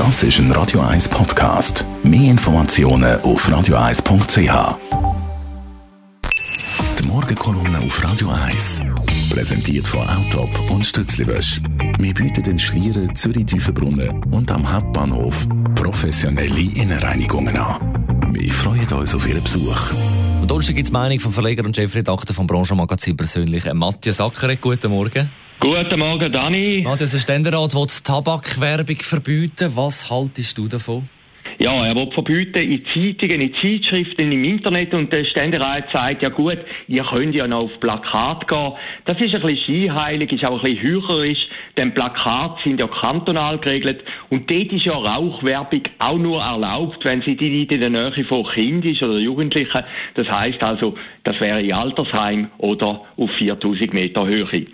Das ist ein Radio 1 Podcast. Mehr Informationen auf radio1.ch. Die Morgenkolumne auf Radio 1. Präsentiert von Autop und Stützliwösch. Wir bieten den Schlieren, Zürich-Tüfenbrunnen und am Hauptbahnhof professionelle Innenreinigungen an. Wir freuen uns auf Ihren Besuch. Donnerstag gibt es Meinung vom Verleger und Chefredakteur vom Branchenmagazin persönlich, Matthias Ackeret. Guten Morgen. Guten Morgen, Dani. Matthias, der Ständerat will die Tabakwerbung verbieten. Was haltest du davon? Ja, er will verbieten in Zeitungen, in Zeitschriften, im Internet und der Ständerat sagt, ja gut, ihr könnt ja noch auf Plakat gehen. Das ist ein bisschen scheinheilig, ist auch ein bisschen heuchlerisch, denn Plakate sind ja kantonal geregelt und dort ist ja Rauchwerbung auch nur erlaubt, wenn sie die nicht in der Nähe von Kindern oder Jugendlichen. Das heißt also, das wäre in Altersheim oder auf 4000 Meter Höhe.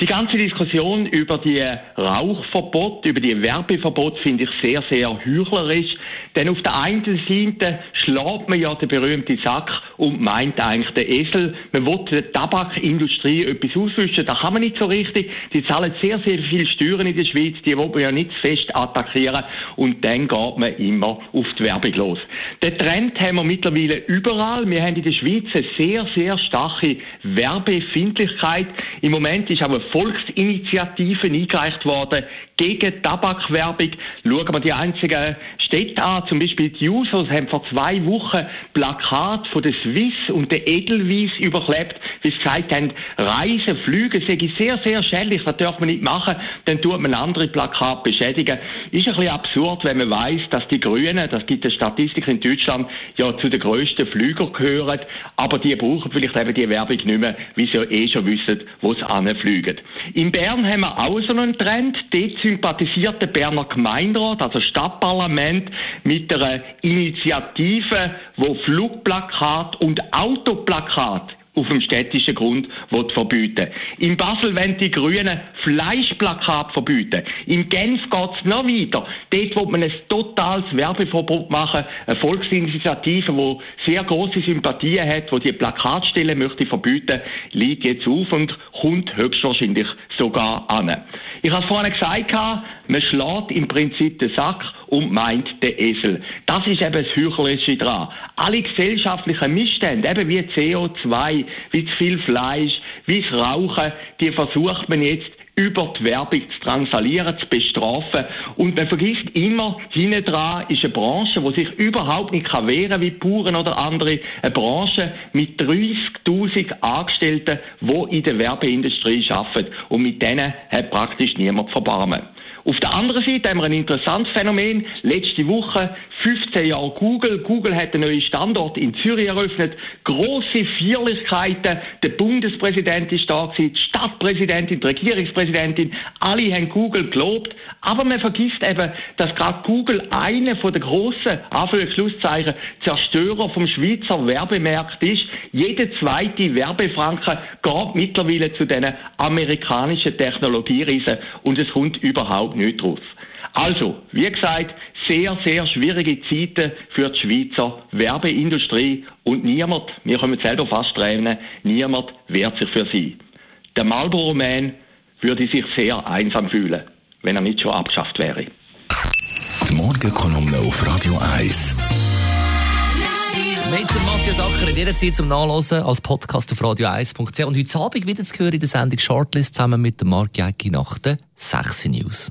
Die ganze Diskussion über die Rauchverbot, über die Werbeverbot finde ich sehr, sehr heuchlerisch. Denn auf der einen Seite schlägt man ja den berühmten Sack und meint eigentlich den Esel. Man will der Tabakindustrie etwas auswischen. Da kann man nicht so richtig. Die zahlen sehr, sehr viel Steuern in der Schweiz. Die will man ja nicht fest attackieren. Und dann geht man immer auf die Werbung los. Den Trend haben wir mittlerweile überall. Wir haben in der Schweiz eine sehr, sehr starke Werbefindlichkeit. Im Moment ist auch eine Volksinitiative eingereicht worden gegen Tabakwerbung. Schauen wir die einzigen Städte an, zum Beispiel die Jusos haben vor zwei Wochen Plakat von der Swiss und der Edelweiss überklebt, wie sie gesagt haben, Reisen, Flüge sei sehr, sehr schädlich, das darf man nicht machen, dann tut man andere Plakate beschädigen. Ist ein bisschen absurd, wenn man weiß, dass die Grünen, das gibt eine Statistik in Deutschland, ja zu den grössten Flügern gehören, aber die brauchen vielleicht eben die Werbung nicht mehr, wie sie ja eh schon wissen, wo sie anfliegen. In Bern haben wir auch so einen Trend, dort sympathisiert der Berner Gemeinderat, also Stadtparlament, mit einer Initiative, wo Flugplakat und Autoplakat auf dem städtischen Grund verbieten In Basel wollen die Grünen Fleischplakat verbieten. In Genf geht es noch weiter. Dort will man ein totales Werbeverbot machen. Eine Volksinitiative, die sehr große Sympathien hat, die die Plakatstellen möchte verbieten, liegt jetzt auf und kommt höchstwahrscheinlich sogar an. Ich habe vorhin gesagt, man schlägt im Prinzip den Sack und meint den Esel. Das ist eben das Heuchlerische dran. Alle gesellschaftlichen Missstände, eben wie CO2, wie zu viel Fleisch, wie das Rauchen, die versucht man jetzt über die Werbung zu drangsalieren, zu bestrafen. Und man vergisst immer, hinten dran ist eine Branche, die sich überhaupt nicht kann wehren wie Bauern oder andere. Eine Branche mit 30.000 Angestellten, die in der Werbeindustrie arbeiten. Und mit denen hat praktisch niemand Verbarmen. Auf der anderen Seite haben wir ein interessantes Phänomen. Letzte Woche 15 Jahre Google. Google hat einen neuen Standort in Zürich eröffnet. Große Feierlichkeiten. Der Bundespräsident ist da gewesen, die Stadtpräsidentin, die Regierungspräsidentin. Alle haben Google gelobt. Aber man vergisst eben, dass gerade Google einer von den grossen, Anführungszeichen, Zerstörer vom Schweizer Werbemarkt ist. Jede zweite Werbefranke geht mittlerweile zu diesen amerikanischen Technologieriesen und es kommt überhaupt nicht draus. Also, wie gesagt, sehr, sehr schwierige Zeiten für die Schweizer Werbeindustrie und niemand, wir können selber fast tränen, niemand wehrt sich für sie. Der Marlboro Man würde sich sehr einsam fühlen, wenn er nicht schon abgeschafft wäre. Die Morgenkolumne auf Radio 1. Mit Matthias Acker in dieser Zeit zum Nachlesen als Podcast auf radio1.ch und heute Abend wieder zu hören in der Sendung Shortlist zusammen mit Mark Jäcki nach den 6 News.